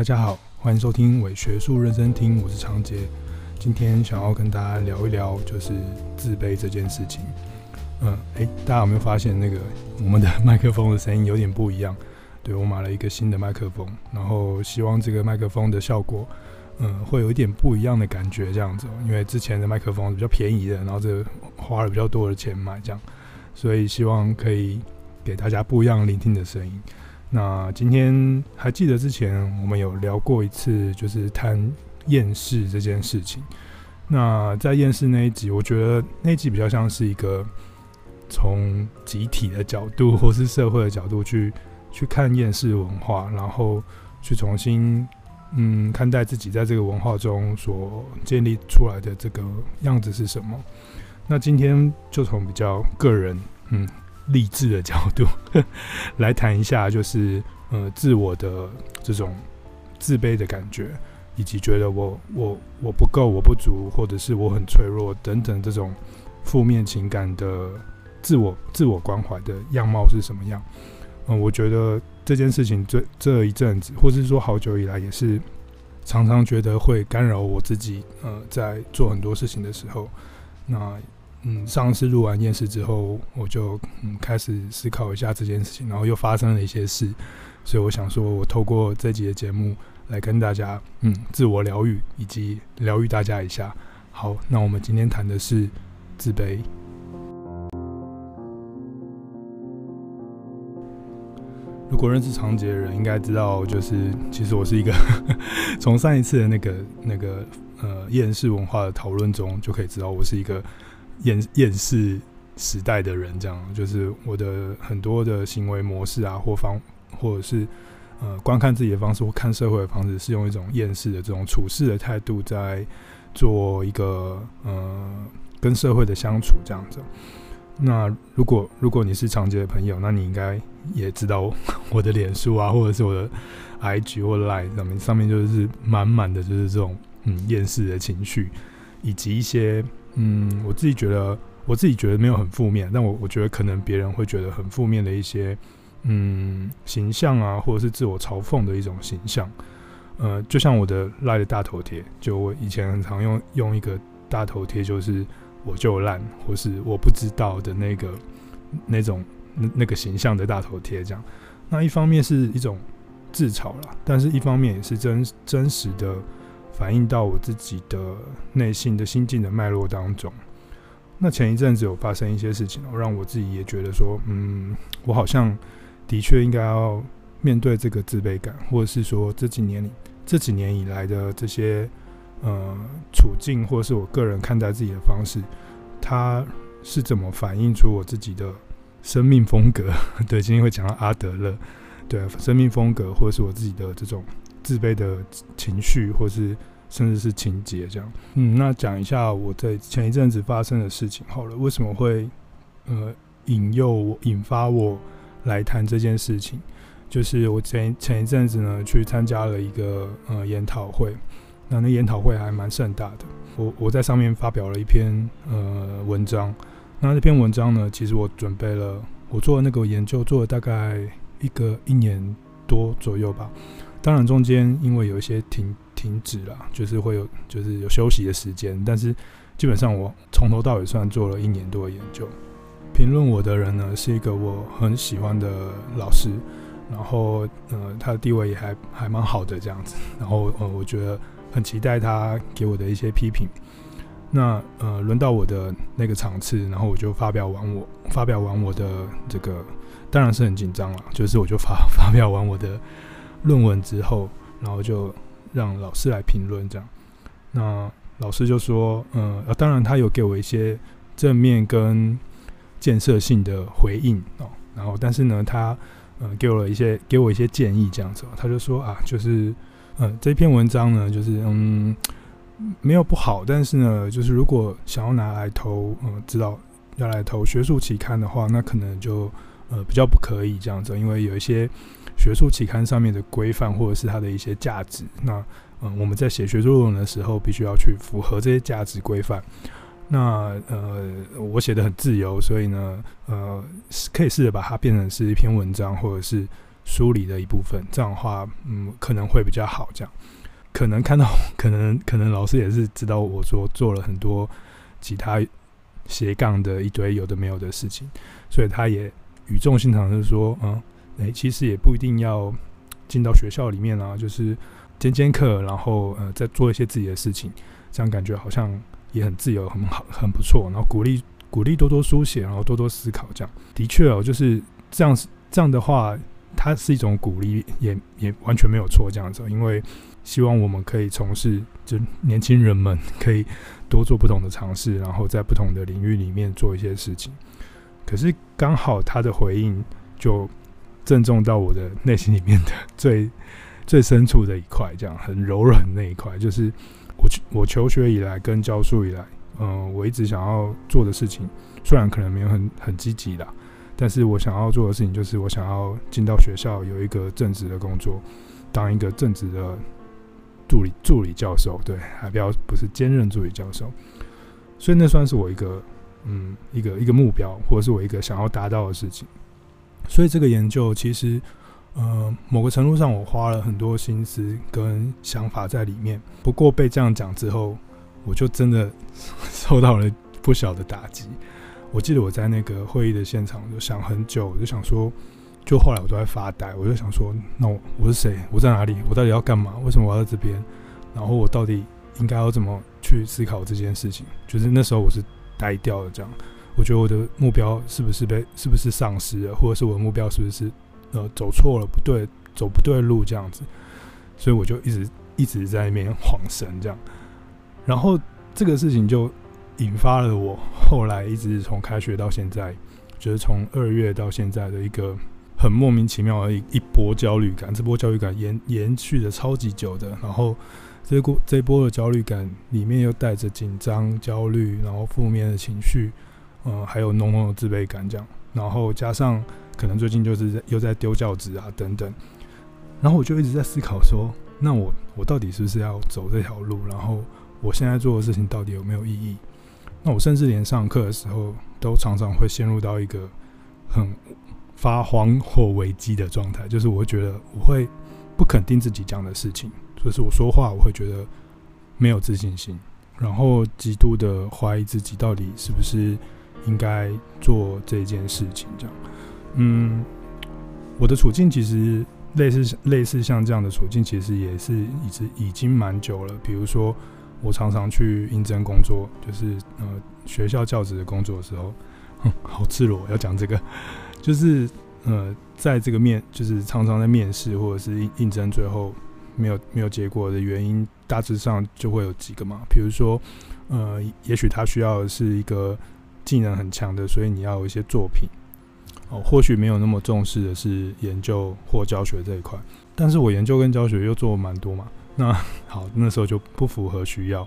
大家好，欢迎收听伪学术认真听，我是长杰。今天想要跟大家聊一聊，就是自卑这件事情。嗯，诶，大家有没有发现那个我们的麦克风的声音有点不一样？对，我买了一个新的麦克风，然后希望这个麦克风的效果，嗯，会有一点不一样的感觉这样子。因为之前的麦克风比较便宜的，然后这花了比较多的钱买这样，所以希望可以给大家不一样聆听的声音。那今天还记得之前我们有聊过一次，就是谈厌世这件事情。那在厌世那一集，我觉得那一集比较像是一个从集体的角度或是社会的角度去。去看厌世文化，然后去重新嗯看待自己在这个文化中所建立出来的这个样子是什么。那今天就从比较个人嗯励志的角度 来谈一下，就是呃自我的这种自卑的感觉，以及觉得我我我不够，我不足，或者是我很脆弱等等这种负面情感的自我自我关怀的样貌是什么样。嗯，我觉得这件事情这这一阵子，或是说好久以来，也是常常觉得会干扰我自己。呃，在做很多事情的时候，那嗯，上次录完厌世之后，我就嗯开始思考一下这件事情，然后又发生了一些事，所以我想说，我透过这集的节目来跟大家嗯自我疗愈，以及疗愈大家一下。好，那我们今天谈的是自卑。如果认识长杰的人应该知道，就是其实我是一个 从上一次的那个那个呃厌世文化的讨论中就可以知道，我是一个厌厌世时代的人。这样就是我的很多的行为模式啊，或方或者是呃观看自己的方式，或看社会的方式，是用一种厌世的这种处事的态度，在做一个呃跟社会的相处这样子。那如果如果你是长洁的朋友，那你应该也知道我的脸书啊，或者是我的 IG 或 Line 上面，上面就是满满的就是这种嗯厌世的情绪，以及一些嗯我自己觉得我自己觉得没有很负面，但我我觉得可能别人会觉得很负面的一些嗯形象啊，或者是自我嘲讽的一种形象。呃，就像我的赖的大头贴，就我以前很常用用一个大头贴，就是。我就烂，或是我不知道的那个那种那那个形象的大头贴，这样。那一方面是一种自嘲啦，但是一方面也是真真实的反映到我自己的内心的心境的脉络当中。那前一阵子有发生一些事情，让我自己也觉得说，嗯，我好像的确应该要面对这个自卑感，或者是说这几年里这几年以来的这些。呃，处境或是我个人看待自己的方式，它是怎么反映出我自己的生命风格？对，今天会讲到阿德勒，对，生命风格，或者是我自己的这种自卑的情绪，或是甚至是情节这样。嗯，那讲一下我在前一阵子发生的事情好了，为什么会呃引诱我、引发我来谈这件事情？就是我前前一阵子呢，去参加了一个呃研讨会。那那研讨会还蛮盛大的，我我在上面发表了一篇呃文章。那这篇文章呢，其实我准备了，我做的那个研究做了大概一个一年多左右吧。当然中间因为有一些停停止了，就是会有就是有休息的时间，但是基本上我从头到尾算做了一年多的研究。评论我的人呢，是一个我很喜欢的老师，然后呃他的地位也还还蛮好的这样子，然后呃我觉得。很期待他给我的一些批评。那呃，轮到我的那个场次，然后我就发表完我发表完我的这个，当然是很紧张了。就是我就发 发表完我的论文之后，然后就让老师来评论这样。那老师就说，嗯、呃，当然他有给我一些正面跟建设性的回应哦。然后，但是呢，他嗯、呃，给我了一些给我一些建议这样子。他就说啊，就是。嗯，这篇文章呢，就是嗯，没有不好，但是呢，就是如果想要拿来投，嗯，知道要来投学术期刊的话，那可能就呃比较不可以这样子，因为有一些学术期刊上面的规范或者是它的一些价值，那嗯，我们在写学术论文的时候，必须要去符合这些价值规范。那呃，我写的很自由，所以呢，呃，可以试着把它变成是一篇文章，或者是梳理的一部分，这样的话，嗯，可能会比较好。这样，可能看到，可能可能老师也是知道我说做了很多其他斜杠的一堆有的没有的事情，所以他也语重心长的说，嗯，诶，其实也不一定要进到学校里面啊，就是兼兼课，然后呃，再做一些自己的事情，这样感觉好像也很自由，很好，很不错。然后鼓励鼓励多多书写，然后多多思考，这样的确哦，就是这样这样的话。它是一种鼓励，也也完全没有错这样子，因为希望我们可以从事，就年轻人们可以多做不同的尝试，然后在不同的领域里面做一些事情。可是刚好他的回应就正中到我的内心里面的 最最深处的一块，这样很柔软那一块，就是我我求学以来跟教书以来，嗯、我一直想要做的事情，虽然可能没有很很积极啦。但是我想要做的事情就是，我想要进到学校有一个正职的工作，当一个正职的助理助理教授，对，还不要不是兼任助理教授，所以那算是我一个嗯一个一个目标，或者是我一个想要达到的事情。所以这个研究其实，呃，某个程度上我花了很多心思跟想法在里面。不过被这样讲之后，我就真的 受到了不小的打击。我记得我在那个会议的现场，就想很久，我就想说，就后来我都在发呆，我就想说，那我我是谁？我在哪里？我到底要干嘛？为什么我要在这边？然后我到底应该要怎么去思考这件事情？就是那时候我是呆掉了，这样，我觉得我的目标是不是被是不是丧失了，或者是我的目标是不是呃走错了，不对，走不对路这样子？所以我就一直一直在那边 晃神这样，然后这个事情就。引发了我后来一直从开学到现在，就是从二月到现在的一个很莫名其妙的一一波焦虑感。这波焦虑感延延续的超级久的，然后这波这波的焦虑感里面又带着紧张、焦虑，然后负面的情绪，嗯，还有浓浓的自卑感这样。然后加上可能最近就是又在丢教职啊等等，然后我就一直在思考说，那我我到底是不是要走这条路？然后我现在做的事情到底有没有意义？那我甚至连上课的时候，都常常会陷入到一个很发慌或危机的状态，就是我会觉得我会不肯定自己讲的事情，就是我说话我会觉得没有自信心，然后极度的怀疑自己到底是不是应该做这件事情。这样，嗯，我的处境其实类似类似像这样的处境，其实也是一直已经蛮久了，比如说。我常常去应征工作，就是呃学校教职的工作的时候，哼，好赤裸要讲这个，就是呃在这个面，就是常常在面试或者是应应征，最后没有没有结果的原因，大致上就会有几个嘛，比如说呃也许他需要的是一个技能很强的，所以你要有一些作品哦，或许没有那么重视的是研究或教学这一块，但是我研究跟教学又做蛮多嘛。那 好，那时候就不符合需要。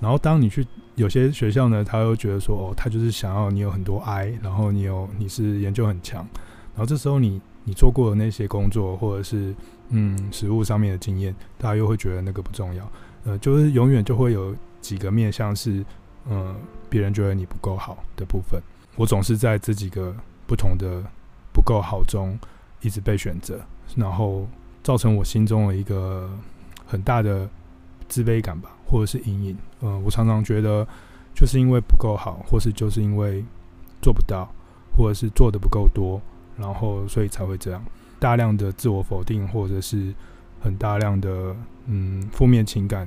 然后当你去有些学校呢，他又觉得说，哦，他就是想要你有很多 I，然后你有你是研究很强。然后这时候你你做过的那些工作，或者是嗯实物上面的经验，大家又会觉得那个不重要。呃，就是永远就会有几个面向是，嗯，别人觉得你不够好的部分。我总是在这几个不同的不够好中一直被选择，然后造成我心中的一个。很大的自卑感吧，或者是阴影。嗯，我常常觉得，就是因为不够好，或是就是因为做不到，或者是做的不够多，然后所以才会这样。大量的自我否定，或者是很大量的嗯负面情感，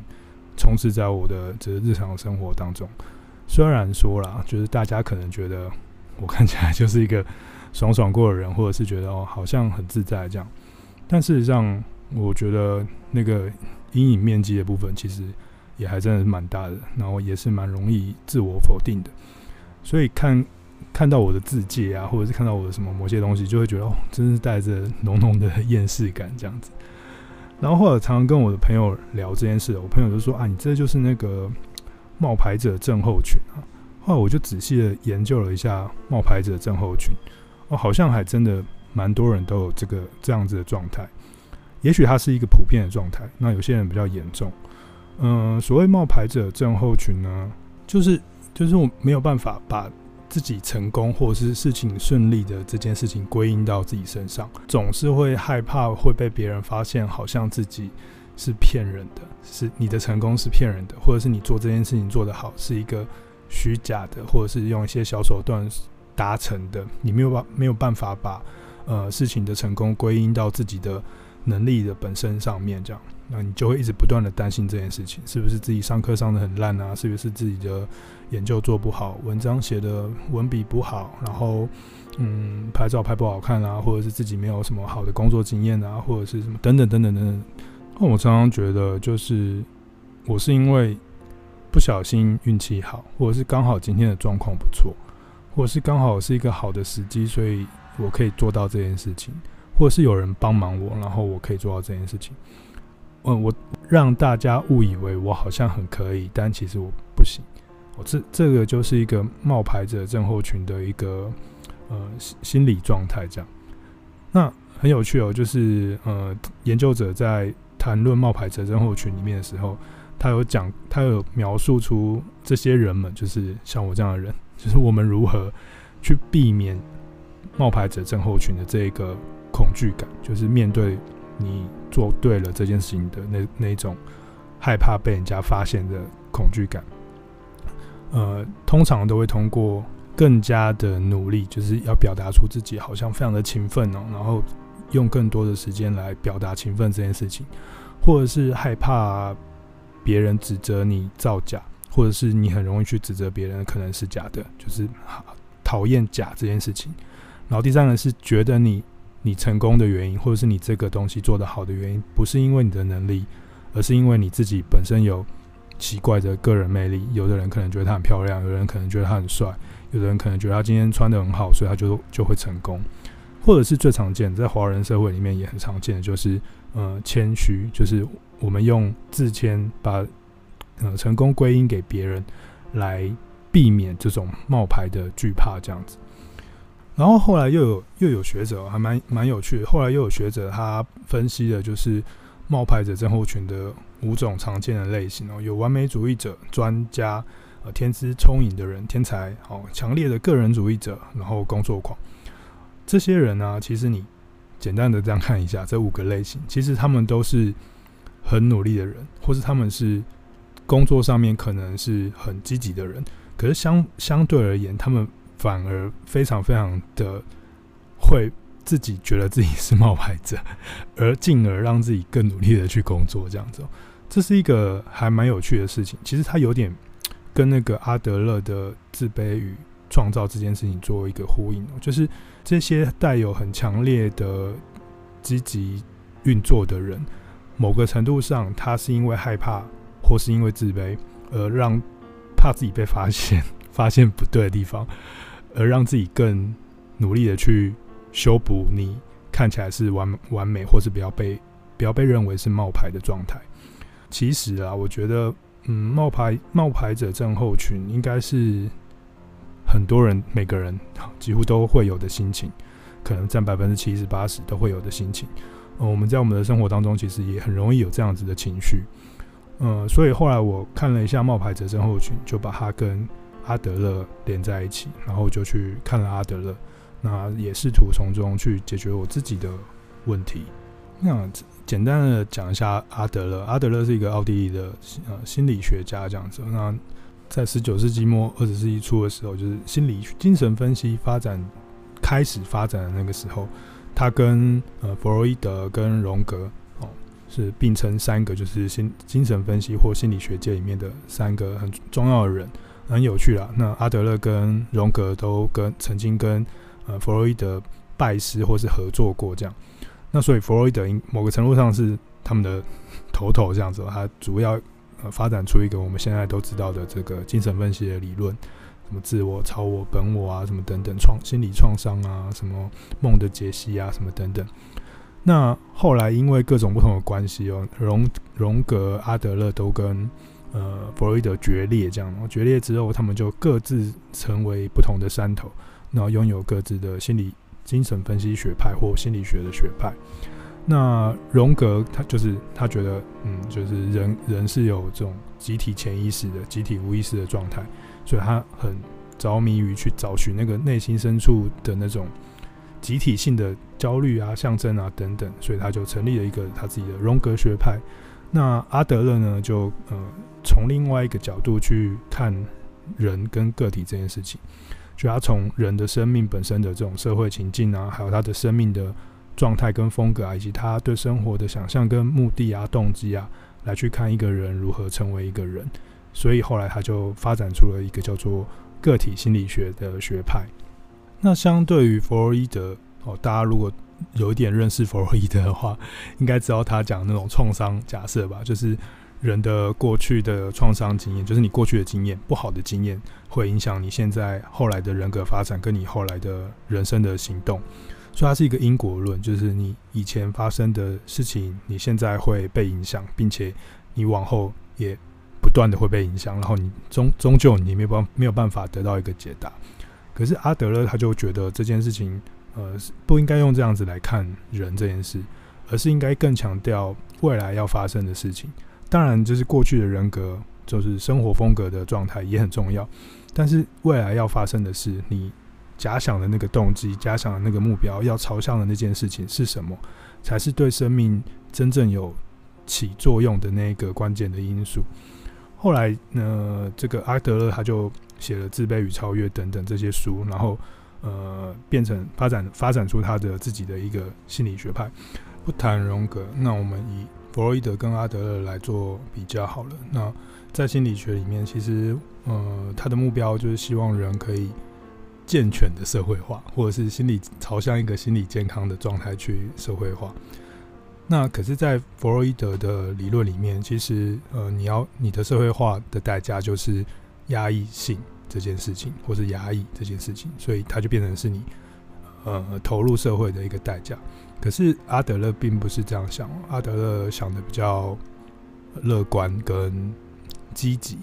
充斥在我的这日常生活当中。虽然说啦，就是大家可能觉得我看起来就是一个爽爽过的人，或者是觉得哦好像很自在这样，但事实上。我觉得那个阴影面积的部分，其实也还真的是蛮大的，然后也是蛮容易自我否定的。所以看看到我的自介啊，或者是看到我的什么某些东西，就会觉得哦，真是带着浓浓的厌世感这样子。然后后来常常跟我的朋友聊这件事，我朋友就说啊，你这就是那个冒牌者症候群啊。后来我就仔细的研究了一下冒牌者症候群，哦，好像还真的蛮多人都有这个这样子的状态。也许它是一个普遍的状态，那有些人比较严重。嗯、所谓冒牌者症候群呢，就是就是我没有办法把自己成功或是事情顺利的这件事情归因到自己身上，总是会害怕会被别人发现，好像自己是骗人的，是你的成功是骗人的，或者是你做这件事情做得好是一个虚假的，或者是用一些小手段达成的，你没有办没有办法把呃事情的成功归因到自己的能力的本身上面，这样。那你就会一直不断的担心这件事情，是不是自己上课上得很烂啊？是不是自己的研究做不好，文章写的文笔不好，然后嗯，拍照拍不好看啊，或者是自己没有什么好的工作经验啊，或者是什么等等等等等等。那我常常觉得，就是我是因为不小心运气好，或者是刚好今天的状况不错，或者是刚好是一个好的时机，所以我可以做到这件事情，或者是有人帮忙我，然后我可以做到这件事情。嗯，我让大家误以为我好像很可以，但其实我不行。我这这个就是一个冒牌者症候群的一个呃心理状态，这样。那很有趣哦，就是呃，研究者在谈论冒牌者症候群里面的时候，他有讲，他有描述出这些人们，就是像我这样的人，就是我们如何去避免冒牌者症候群的这一个恐惧感，就是面对。你做对了这件事情的那那种害怕被人家发现的恐惧感，呃，通常都会通过更加的努力，就是要表达出自己好像非常的勤奋哦，然后用更多的时间来表达勤奋这件事情，或者是害怕别人指责你造假，或者是你很容易去指责别人可能是假的，就是讨厌假这件事情。然后第三个是觉得你。你成功的原因，或者是你这个东西做得好的原因，不是因为你的能力，而是因为你自己本身有奇怪的个人魅力。有的人可能觉得他很漂亮，有的人可能觉得他很帅，有的人可能觉得他今天穿得很好，所以他就就会成功。或者是最常见的在华人社会里面也很常见的，就是呃谦虚，就是我们用自谦把呃成功归因给别人，来避免这种冒牌的惧怕这样子。然后后来又有又有学者还蛮蛮有趣的，后来又有学者他分析的就是冒牌者症候群的五种常见的类型哦，有完美主义者、专家、呃天资聪颖的人、天才哦、强烈的个人主义者，然后工作狂。这些人呢、其实你简单的这样看一下这五个类型，其实他们都是很努力的人，或是他们是工作上面可能是很积极的人，可是相相对而言，他们。反而非常非常的会自己觉得自己是冒牌者，而进而让自己更努力的去工作，这样子，这是一个还蛮有趣的事情。其实它有点跟那个阿德勒的自卑与创造这件事情做一个呼应，就是这些带有很强烈的积极运作的人，某个程度上，他是因为害怕或是因为自卑，而让怕自己被发现，发现不对的地方。而让自己更努力的去修补你看起来是完完美，或是不要被不要被认为是冒牌的状态。其实啊，我觉得，嗯，冒牌冒牌者症候群应该是很多人每个人几乎都会有的心情，可能占百分之七十八十都会有的心情。呃，我们在我们的生活当中，其实也很容易有这样子的情绪。嗯，所以后来我看了一下冒牌者症候群，就把它跟阿德勒连在一起，然后就去看了阿德勒，那也试图从中去解决我自己的问题。那简单的讲一下阿德勒，阿德勒是一个奥地利的呃心理学家，这样子。那在十九世纪末二十世纪初的时候，就是心理精神分析发展开始发展的那个时候，他跟呃弗洛伊德跟荣格哦是并称三个，就是心精神分析或心理学界里面的三个很重要的人。很有趣啦，那阿德勒跟荣格都跟曾经跟呃弗洛伊德拜师或是合作过这样，那所以弗洛伊德某个程度上是他们的头头这样子，他主要呃发展出一个我们现在都知道的这个精神分析的理论，什么自我、超我、本我啊，什么等等创心理创伤啊，什么梦的解析啊，什么等等。那后来因为各种不同的关系哦，荣荣格、阿德勒都跟呃，弗洛伊德决裂，这样，决裂之后，他们就各自成为不同的山头，然后拥有各自的心理精神分析学派或心理学的学派。那荣格他就是他觉得，嗯，就是人人是有这种集体潜意识的、集体无意识的状态，所以他很着迷于去找寻那个内心深处的那种集体性的焦虑啊、象征啊等等，所以他就成立了一个他自己的荣格学派。那阿德勒呢，就呃从另外一个角度去看人跟个体这件事情，就他从人的生命本身的这种社会情境啊，还有他的生命的状态跟风格啊，以及他对生活的想象跟目的啊、动机啊，来去看一个人如何成为一个人。所以后来他就发展出了一个叫做个体心理学的学派。那相对于弗洛伊德哦，大家如果有一点认识弗洛伊德的话，应该知道他讲那种创伤假设吧，就是人的过去的创伤经验，就是你过去的经验，不好的经验，会影响你现在后来的人格发展，跟你后来的人生的行动。所以它是一个因果论，就是你以前发生的事情，你现在会被影响，并且你往后也不断的会被影响，然后你终终究你没办没有办法得到一个解答。可是阿德勒他就觉得这件事情。呃，不应该用这样子来看人这件事，而是应该更强调未来要发生的事情。当然，就是过去的人格，就是生活风格的状态也很重要。但是未来要发生的事，你假想的那个动机、假想的那个目标，要朝向的那件事情是什么，才是对生命真正有起作用的那个关键的因素。后来呢，这个阿德勒他就写了《自卑与超越》等等这些书，然后。呃，变成发展发展出他的自己的一个心理学派。不谈荣格，那我们以弗洛伊德跟阿德勒来做比较好了。那在心理学里面，其实呃，他的目标就是希望人可以健全的社会化，或者是心理朝向一个心理健康的状态去社会化。那可是，在弗洛伊德的理论里面，其实呃，你要你的社会化的代价就是压抑性。这件事情，或是压抑这件事情，所以它就变成是你呃投入社会的一个代价。可是阿德勒并不是这样想，阿德勒想的比较乐观跟积极。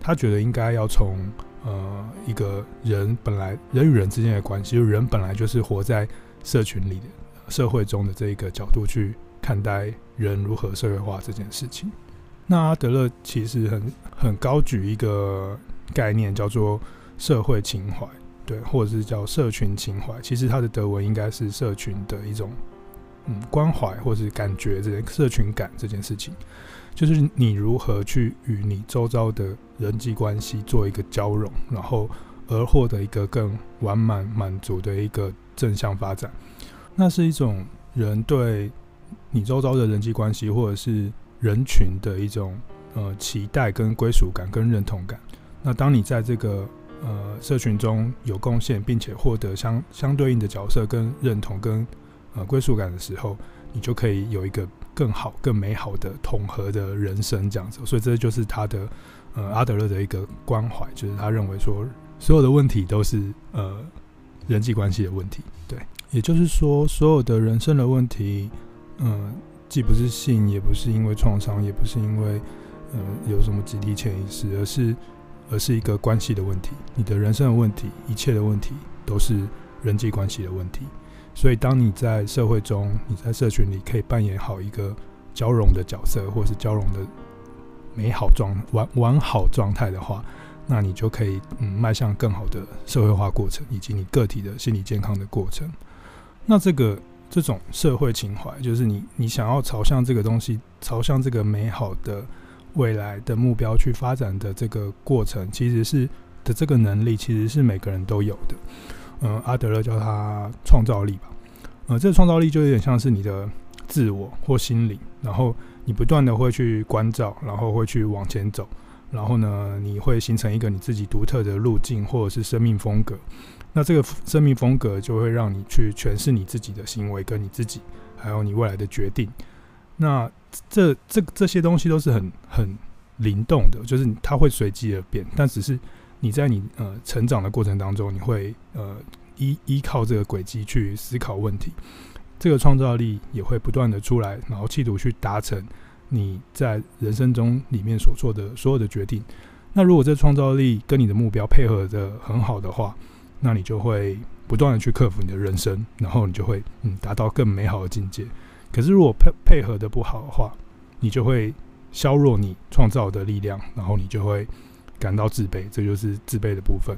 他觉得应该要从呃一个人本来人与人之间的关系，就人本来就是活在社群里的社会中的这一个角度去看待人如何社会化这件事情。那阿德勒其实很很高举一个。概念叫做社会情怀，对，或者是叫社群情怀。其实它的德文应该是社群的一种，嗯，关怀或是感觉，这件社群感这件事情，就是你如何去与你周遭的人际关系做一个交融，然后而获得一个更完满满足的一个正向发展。那是一种人对你周遭的人际关系或者是人群的一种呃期待跟归属感跟认同感。那当你在这个呃社群中有贡献，并且获得相相对应的角色跟认同跟呃归属感的时候，你就可以有一个更好、更美好的统合的人生这样子。所以这就是他的呃阿德勒的一个关怀，就是他认为说所有的问题都是呃人际关系的问题。对，也就是说所有的人生的问题，嗯、既不是性，也不是因为创伤，也不是因为呃有什么集体潜意识，而是。而是一个关系的问题，你的人生的问题，一切的问题都是人际关系的问题。所以，当你在社会中，你在社群里可以扮演好一个交融的角色，或是交融的美好状完完好状态的话，那你就可以嗯迈向更好的社会化过程，以及你个体的心理健康的过程。那这个这种社会情怀，就是你你想要朝向这个东西，朝向这个美好的。未来的目标去发展的这个过程，其实是的这个能力，其实是每个人都有的。嗯，阿德勒叫它创造力吧。呃，这个创造力就有点像是你的自我或心灵，然后你不断的会去关照，然后会去往前走，然后呢，你会形成一个你自己独特的路径或者是生命风格。那这个生命风格就会让你去诠释你自己的行为，跟你自己，还有你未来的决定。那这这这些东西都是很很灵动的，就是它会随机而变，但只是你在你呃成长的过程当中，你会呃依依靠这个轨迹去思考问题，这个创造力也会不断的出来，然后企图去达成你在人生中里面所做的所有的决定。那如果这创造力跟你的目标配合得很好的话，那你就会不断的去克服你的人生，然后你就会嗯达到更美好的境界。可是，如果配配合的不好的话，你就会削弱你创造的力量，然后你就会感到自卑，这就是自卑的部分。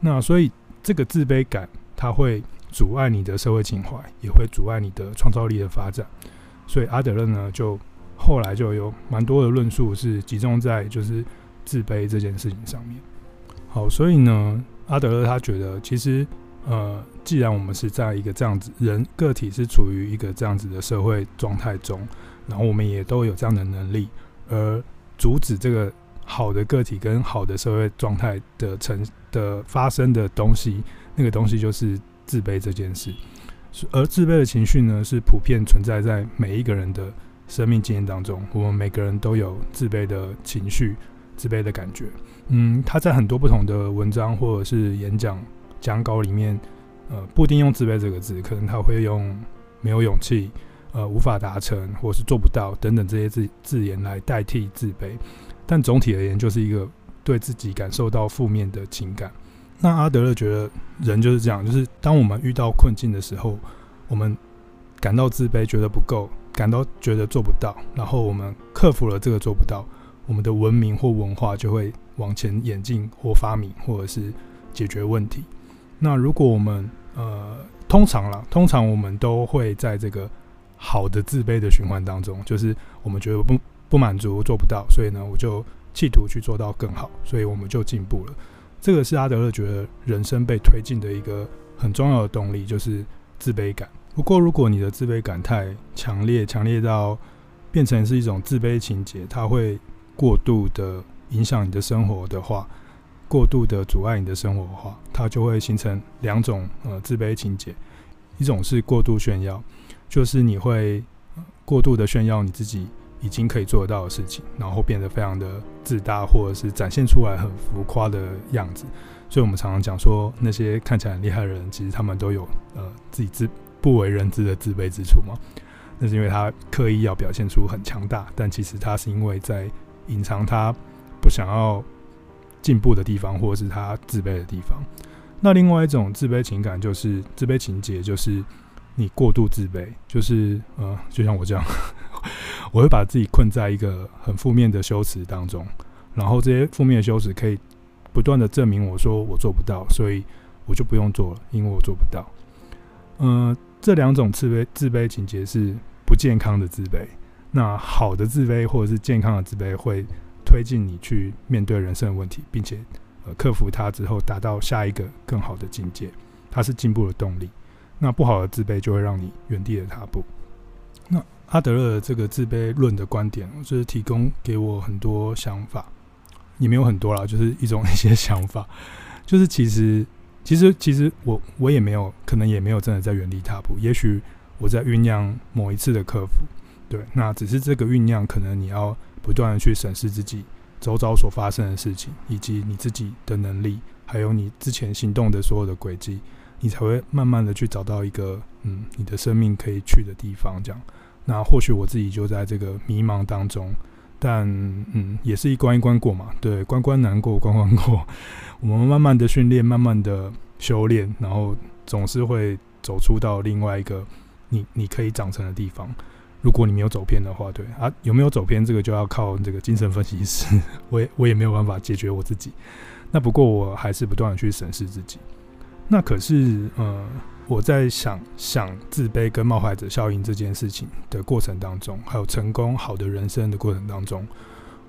那所以这个自卑感，它会阻碍你的社会情怀，也会阻碍你的创造力的发展。所以阿德勒呢，就后来就有蛮多的论述是集中在就是自卑这件事情上面。好，所以呢，阿德勒他觉得，其实呃，既然我们是在一个这样子人个体是处于一个这样子的社会状态中，然后我们也都有这样的能力，而阻止这个好的个体跟好的社会状态的成的发生的东西，那个东西就是自卑这件事。而自卑的情绪呢，是普遍存在在每一个人的生命经验当中。我们每个人都有自卑的情绪、自卑的感觉。嗯，他在很多不同的文章或者是演讲讲稿里面，呃，不一定用自卑这个字，可能他会用没有勇气、呃，无法达成或是做不到等等这些字字眼来代替自卑。但总体而言，就是一个对自己感受到负面的情感。那阿德勒觉得人就是这样，就是当我们遇到困境的时候，我们感到自卑，觉得不够，感到觉得做不到，然后我们克服了这个做不到，我们的文明或文化就会往前演进或发明，或者是解决问题。那如果我们呃，通常啦，通常我们都会在这个好的自卑的循环当中，就是我们觉得不不满足，做不到，所以呢，我就企图去做到更好，所以我们就进步了。这个是阿德勒觉得人生被推进的一个很重要的动力，就是自卑感。不过，如果你的自卑感太强烈，强烈到变成是一种自卑情节，它会过度的影响你的生活的话，过度的阻碍你的生活的话，它就会形成两种呃自卑情节。一种是过度炫耀，就是你会过度的炫耀你自己。已经可以做得到的事情，然后变得非常的自大，或者是展现出来很浮夸的样子。所以，我们常常讲说，那些看起来很厉害的人，其实他们都有呃自己自不为人知的自卑之处嘛。那是因为他刻意要表现出很强大，但其实他是因为在隐藏他不想要进步的地方，或者是他自卑的地方。那另外一种自卑情感，就是自卑情节，就是你过度自卑，就是呃，就像我这样。我会把自己困在一个很负面的修辞当中，然后这些负面的修辞可以不断的证明我说我做不到，所以我就不用做了，因为我做不到。嗯、这两种自卑自卑情节是不健康的自卑。那好的自卑或者是健康的自卑会推进你去面对人生的问题，并且呃克服它之后达到下一个更好的境界，它是进步的动力。那不好的自卑就会让你原地的踏步。那阿德勒的这个自卑论的观点，就是提供给我很多想法，也没有很多啦，就是一种一些想法，就是其实其实其实我我也没有，可能也没有真的在原地踏步，也许我在酝酿某一次的克服，对，那只是这个酝酿，可能你要不断的去审视自己周遭所发生的事情，以及你自己的能力，还有你之前行动的所有的轨迹，你才会慢慢的去找到一个嗯，你的生命可以去的地方，这样。那或许我自己就在这个迷茫当中，但嗯，也是一关一关过嘛。对，关关难过关关过。我们慢慢的训练，慢慢的修炼，然后总是会走出到另外一个你你可以长成的地方。如果你没有走偏的话，对啊，有没有走偏这个就要靠这个精神分析师。我也我也没有办法解决我自己。那不过我还是不断的去审视自己。那可是呃。我在想想自卑跟冒牌者效应这件事情的过程当中，还有成功好的人生的过程当中，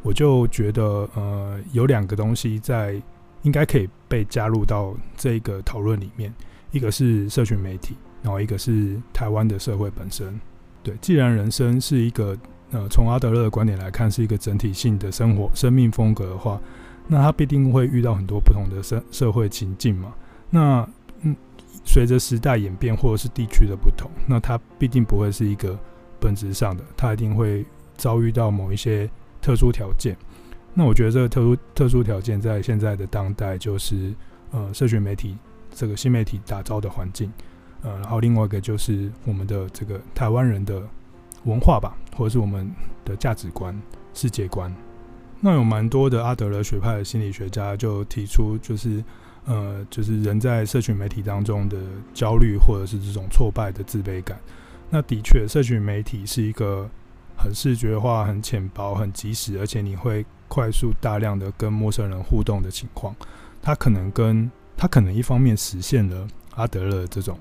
我就觉得呃有两个东西在应该可以被加入到这个讨论里面，一个是社群媒体，然后一个是台湾的社会本身。对，既然人生是一个呃从阿德勒的观点来看是一个整体性的生活生命风格的话，那他必定会遇到很多不同的社社会情境嘛。那嗯。随着时代演变，或者是地区的不同，那它必定不会是一个本质上的，它一定会遭遇到某一些特殊条件。那我觉得这个特殊特殊条件在现在的当代，就是呃，社群媒体这个新媒体打造的环境，呃，然后另外一个就是我们的这个台湾人的文化吧，或者是我们的价值观、世界观。那有蛮多的阿德勒学派的心理学家就提出，就是。呃，就是人在社群媒体当中的焦虑，或者是这种挫败的自卑感。那的确，社群媒体是一个很视觉化、很浅薄、很即时，而且你会快速大量的跟陌生人互动的情况。它可能跟它可能一方面实现了阿德勒这种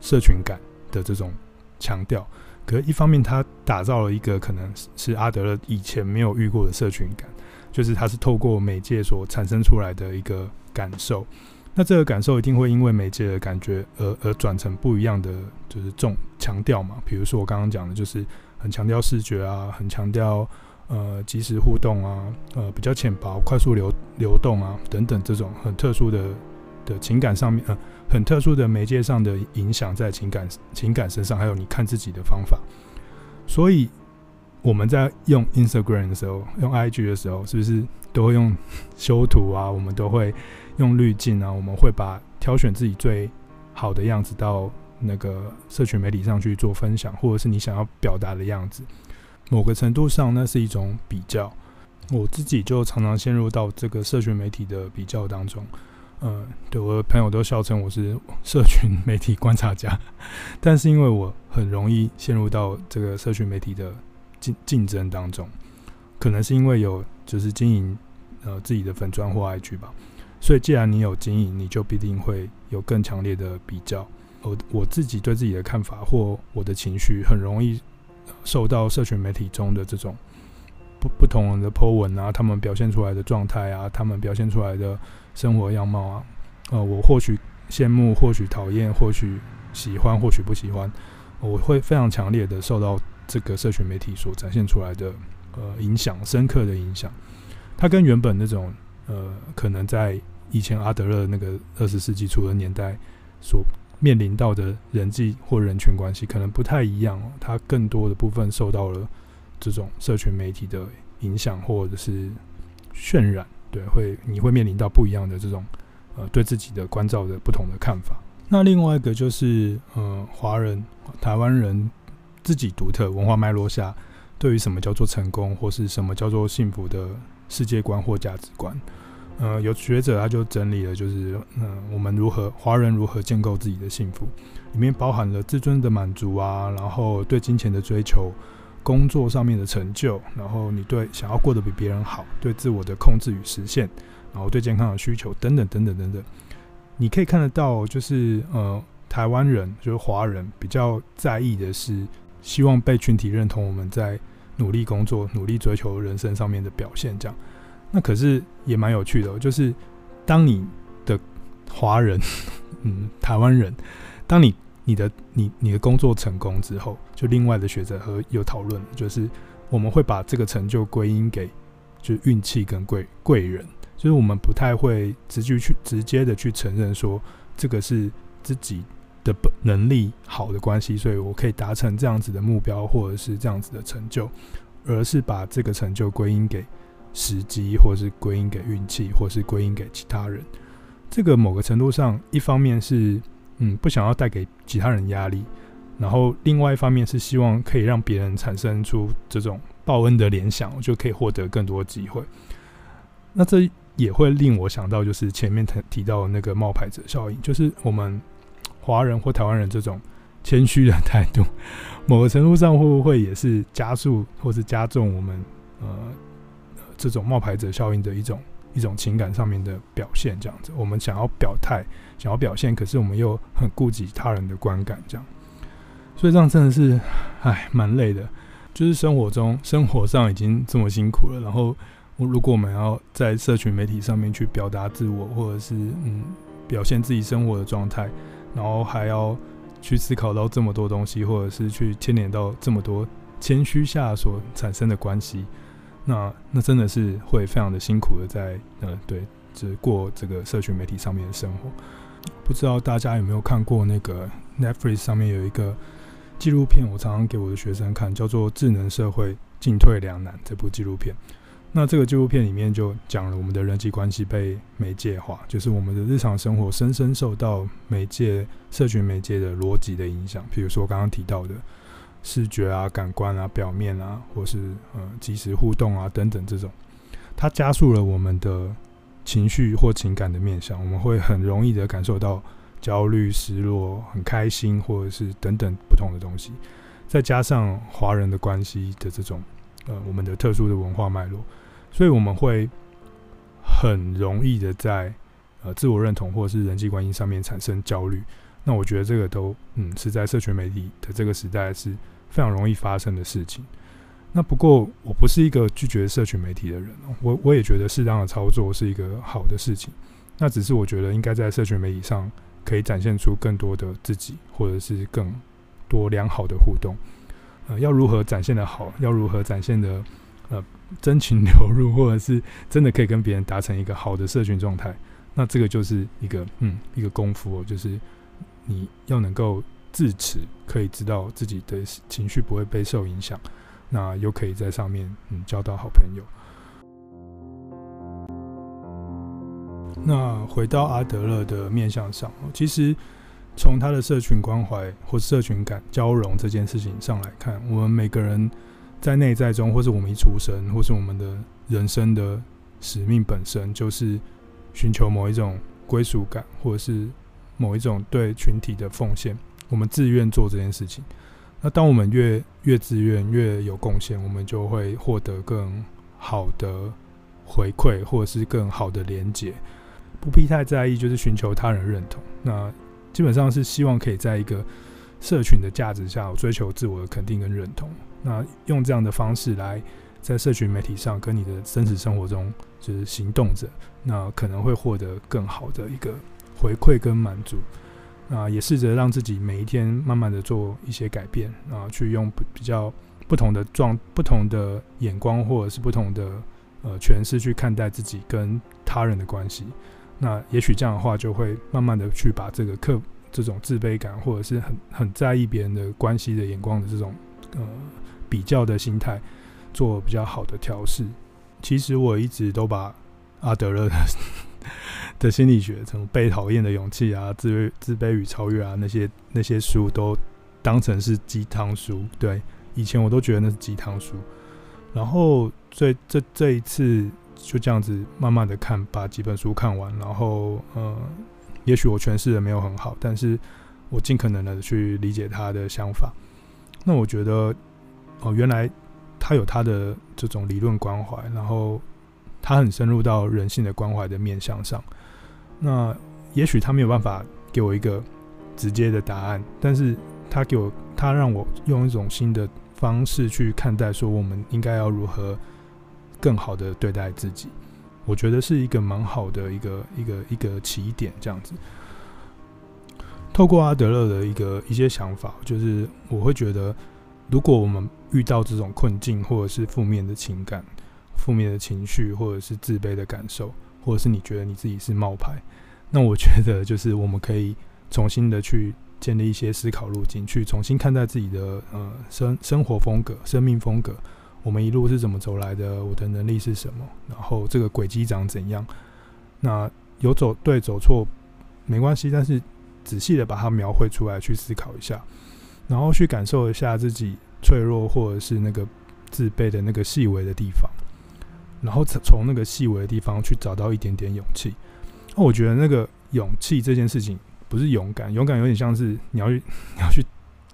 社群感的这种强调，可一方面它打造了一个可能是阿德勒以前没有遇过的社群感，就是它是透过媒介所产生出来的一个感受。那这个感受一定会因为媒介的感觉而而转成不一样的，就是重强调嘛。比如说我刚刚讲的，就是很强调视觉啊，很强调呃即时互动啊，呃比较浅薄、快速流流动啊等等这种很特殊的的情感上面，呃很特殊的媒介上的影响在情感情感身上，还有你看自己的方法。所以我们在用 Instagram 的时候，用 IG 的时候，是不是都会用 修图啊？我们都会。用滤镜啊，我们会把挑选自己最好的样子到那个社群媒体上去做分享，或者是你想要表达的样子。某个程度上，那是一种比较。我自己就常常陷入到这个社群媒体的比较当中。呃，对，我的朋友都笑称我是社群媒体观察家，但是因为我很容易陷入到这个社群媒体的竞竞争当中，可能是因为有就是经营呃自己的粉砖或 IG 吧。所以，既然你有经营，你就必定会有更强烈的比较。我我自己对自己的看法或我的情绪，很容易受到社群媒体中的这种不不同的 po 文啊，他们表现出来的状态啊，他们表现出来的生活样貌啊，呃，我或许羡慕，或许讨厌，或许喜欢，或许不喜欢，我会非常强烈的受到这个社群媒体所展现出来的呃影响，深刻的影响。它跟原本那种。呃，可能在以前阿德勒那个二十世纪初的年代所面临到的人际或人群关系，可能不太一样。它更多的部分受到了这种社群媒体的影响，或者是渲染。对，会你会面临到不一样的这种呃对自己的关照的不同的看法。那另外一个就是呃，华人、台湾人自己独特文化脉络下，对于什么叫做成功，或是什么叫做幸福的世界观或价值观。呃，有学者他就整理了，就是嗯、我们如何华人如何建构自己的幸福，里面包含了自尊的满足啊，然后对金钱的追求，工作上面的成就，然后你对想要过得比别人好，对自我的控制与实现，然后对健康的需求等等等等等等，你可以看得到，就是呃，台湾人就是华人比较在意的是，希望被群体认同，我们在努力工作、努力追求人生上面的表现，这样。那可是也蛮有趣的，就是当你的华人，嗯，台湾人，当你你的你你的工作成功之后，就另外的学者和有讨论，就是我们会把这个成就归因给就运气跟贵贵人，就是我们不太会直接去直接的去承认说这个是自己的能力好的关系，所以我可以达成这样子的目标或者是这样子的成就，而是把这个成就归因给。时机，或是归因给运气，或是归因给其他人。这个某个程度上，一方面是嗯不想要带给其他人压力，然后另外一方面是希望可以让别人产生出这种报恩的联想，就可以获得更多机会。那这也会令我想到，就是前面提提到的那个冒牌者效应，就是我们华人或台湾人这种谦虚的态度，某个程度上会不会也是加速或是加重我们呃？这种冒牌者效应的一种一种情感上面的表现，这样子，我们想要表态，想要表现，可是我们又很顾及他人的观感，这样，所以这样真的是，唉，蛮累的。就是生活中、生活上已经这么辛苦了，然后，如果我们要在社群媒体上面去表达自我，或者是嗯，表现自己生活的状态，然后还要去思考到这么多东西，或者是去牵连到这么多谦虚下所产生的关系。那那真的是会非常的辛苦的，在呃对，就是过这个社群媒体上面的生活。不知道大家有没有看过那个 Netflix 上面有一个纪录片，我常常给我的学生看，叫做《智能社会进退两难》这部纪录片。那这个纪录片里面就讲了我们的人际关系被媒介化，就是我们的日常生活深深受到媒介、社群媒介的逻辑的影响。比如说我刚刚提到的。视觉啊、感官啊、表面啊，或是呃即时互动啊等等，这种它加速了我们的情绪或情感的面向，我们会很容易的感受到焦虑、失落、很开心，或者是等等不同的东西。再加上华人的关系的这种呃我们的特殊的文化脉络，所以我们会很容易的在呃自我认同或是人际关系上面产生焦虑。那我觉得这个都嗯是在社群媒体的这个时代是非常容易发生的事情。那不过我不是一个拒绝社群媒体的人，我我也觉得适当的操作是一个好的事情。那只是我觉得应该在社群媒体上可以展现出更多的自己，或者是更多良好的互动。呃，要如何展现的好，要如何展现的呃真情流露，或者是真的可以跟别人达成一个好的社群状态，那这个就是一个嗯一个功夫哦，就是你要能够自持，可以知道自己的情绪不会被受影响。那又可以在上面嗯交到好朋友。那回到阿德勒的面向上，其实从他的社群关怀或社群感交融这件事情上来看，我们每个人在内在中，或是我们一出生，或是我们的人生的使命本身，就是寻求某一种归属感，或是某一种对群体的奉献，我们自愿做这件事情。那当我们越越自愿、越有贡献，我们就会获得更好的回馈，或者是更好的连接。不必太在意，就是寻求他人认同。那基本上是希望可以在一个社群的价值下，追求自我的肯定跟认同。那用这样的方式来在社群媒体上跟你的真实生活中就是行动着，那可能会获得更好的一个回馈跟满足。啊，也试着让自己每一天慢慢的做一些改变啊，去用比较不同的状、不同的眼光，或者是不同的呃诠释去看待自己跟他人的关系。那也许这样的话，就会慢慢的去把这个克这种自卑感，或者是很很在意别人的关系的眼光的这种呃比较的心态，做比较好的调试。其实我一直都把阿德勒的。心理学，从被讨厌的勇气啊，自卑自卑与超越啊，那些那些书都当成是鸡汤书。对，以前我都觉得那是鸡汤书。然后这这这一次就这样子慢慢的看，把几本书看完。然后，呃，也许我诠释的没有很好，但是我尽可能的去理解他的想法。那我觉得，哦，原来他有他的这种理论关怀，然后他很深入到人性的关怀的面向上。那也许他没有办法给我一个直接的答案，但是他给我，他让我用一种新的方式去看待，说我们应该要如何更好的对待自己。我觉得是一个蛮好的一个一个一个起点，这样子。透过阿德勒的一个一些想法，就是我会觉得，如果我们遇到这种困境，或者是负面的情感、负面的情绪，或者是自卑的感受。或者是你觉得你自己是冒牌，那我觉得就是我们可以重新的去建立一些思考路径，去重新看待自己的呃生生活风格、生命风格。我们一路是怎么走来的？我的能力是什么？然后这个轨迹长怎样？那有走对走错没关系，但是仔细的把它描绘出来，去思考一下，然后去感受一下自己脆弱或者是那个自卑的那个细微的地方。然后从那个细微的地方去找到一点点勇气。那我觉得那个勇气这件事情不是勇敢，勇敢有点像是你要去 你要去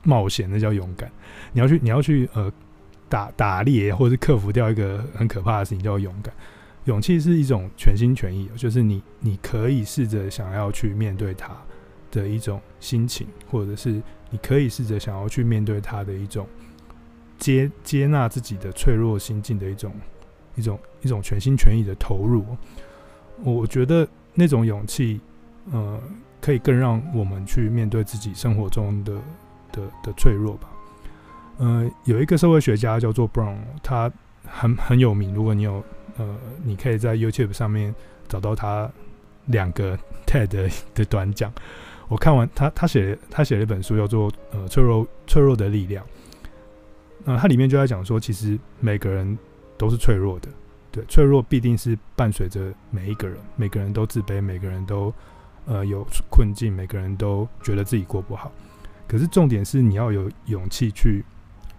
冒险，那叫勇敢。你要去你要去呃打打猎，或者是克服掉一个很可怕的事情叫勇敢。勇气是一种全心全意，就是你你可以试着想要去面对它的一种心情，或者是你可以试着想要去面对它的一种接接纳自己的脆弱心境的一种。一种一种全心全意的投入，我觉得那种勇气，呃，可以更让我们去面对自己生活中的的的脆弱吧。呃，有一个社会学家叫做 Brown，他很很有名。如果你有呃，你可以在 YouTube 上面找到他两个 TED 的短讲。我看完他他写他写了一本书叫做呃脆弱脆弱的力量。呃，他里面就在讲说，其实每个人。都是脆弱的，对，脆弱必定是伴随着每一个人，每个人都自卑，每个人都呃有困境，每个人都觉得自己过不好。可是重点是你要有勇气去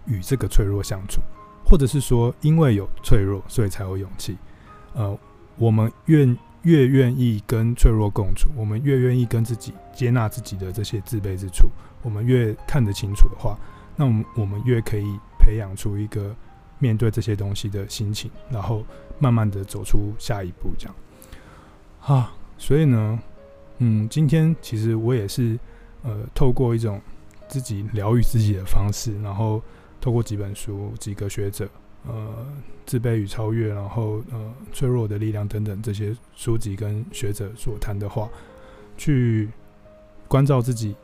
与这个脆弱相处，或者是说，因为有脆弱，所以才有勇气。呃，我们愿越愿意跟脆弱共处，我们越愿意跟自己接纳自己的这些自卑之处，我们越看得清楚的话，那我们我们越可以培养出一个。面对这些东西的心情，然后慢慢的走出下一步，这样啊，所以呢，嗯，今天其实我也是呃，透过一种自己疗愈自己的方式，然后透过几本书、几个学者，呃，自卑与超越，然后呃，脆弱的力量等等这些书籍跟学者所谈的话，去关照自己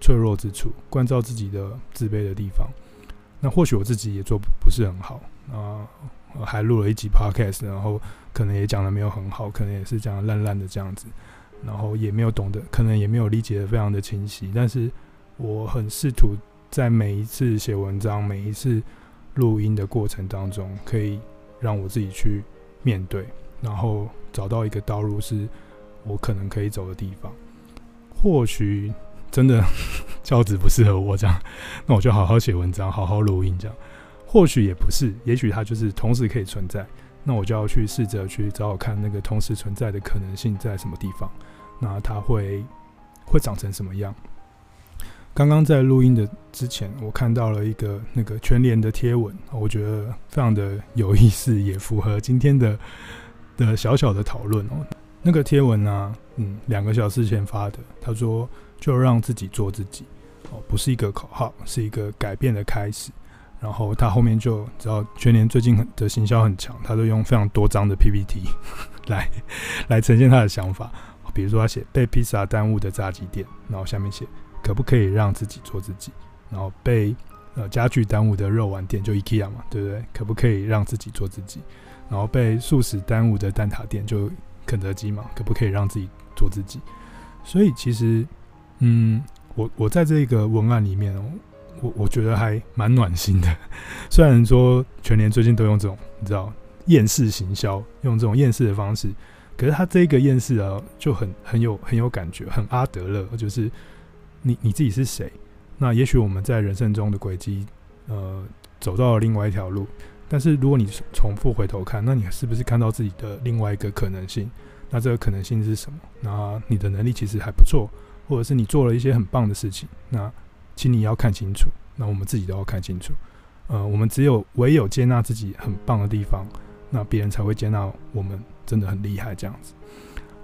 脆弱之处，关照自己的自卑的地方。那或许我自己也做不是很好啊。还录了一集 podcast，然后可能也讲的没有很好，可能也是讲的烂烂的这样子，然后也没有懂得，可能也没有理解的非常的清晰。但是我很试图在每一次写文章、每一次录音的过程当中，可以让我自己去面对，然后找到一个道路是我可能可以走的地方。或许真的 教子不适合我这样，那我就好好写文章，好好录音这样。或许也不是，也许它就是同时可以存在。那我就要去试着去找找看那个同时存在的可能性在什么地方。那它会会长成什么样？刚刚在录音的之前，我看到了一个那个全联的贴文，我觉得非常的有意思，也符合今天的的小小的讨论哦。那个贴文呢、啊，嗯，两个小时前发的，他说就让自己做自己哦，不是一个口号，是一个改变的开始。然后他后面就知道全年最近的行销很强，他都用非常多张的 PPT 来来呈现他的想法。比如说他写被披萨耽误的炸鸡店，然后下面写可不可以让自己做自己？然后被呃家具耽误的肉丸店就 IKEA 嘛，对不对？可不可以让自己做自己？然后被素食耽误的蛋挞店就肯德基嘛，可不可以让自己做自己？所以其实，嗯，我我在这个文案里面。我我觉得还蛮暖心的，虽然说全联最近都用这种你知道厌世行销，用这种厌世的方式，可是他这个厌世啊就很很有很有感觉，很阿德勒，就是你你自己是谁？那也许我们在人生中的轨迹，呃，走到了另外一条路，但是如果你重复回头看，那你是不是看到自己的另外一个可能性？那这个可能性是什么？那你的能力其实还不错，或者是你做了一些很棒的事情，那。请你要看清楚，那我们自己都要看清楚。呃，我们只有唯有接纳自己很棒的地方，那别人才会接纳我们真的很厉害这样子。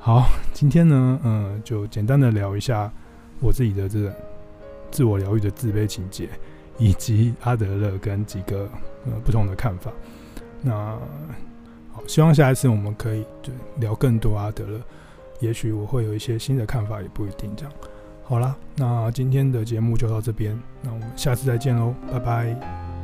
好，今天呢，呃，就简单的聊一下我自己的这个自我疗愈的自卑情结，以及阿德勒跟几个呃不同的看法。那好，希望下一次我们可以就聊更多阿德勒，也许我会有一些新的看法，也不一定这样。好啦，那今天的节目就到这边，那我们下次再见喽，拜拜。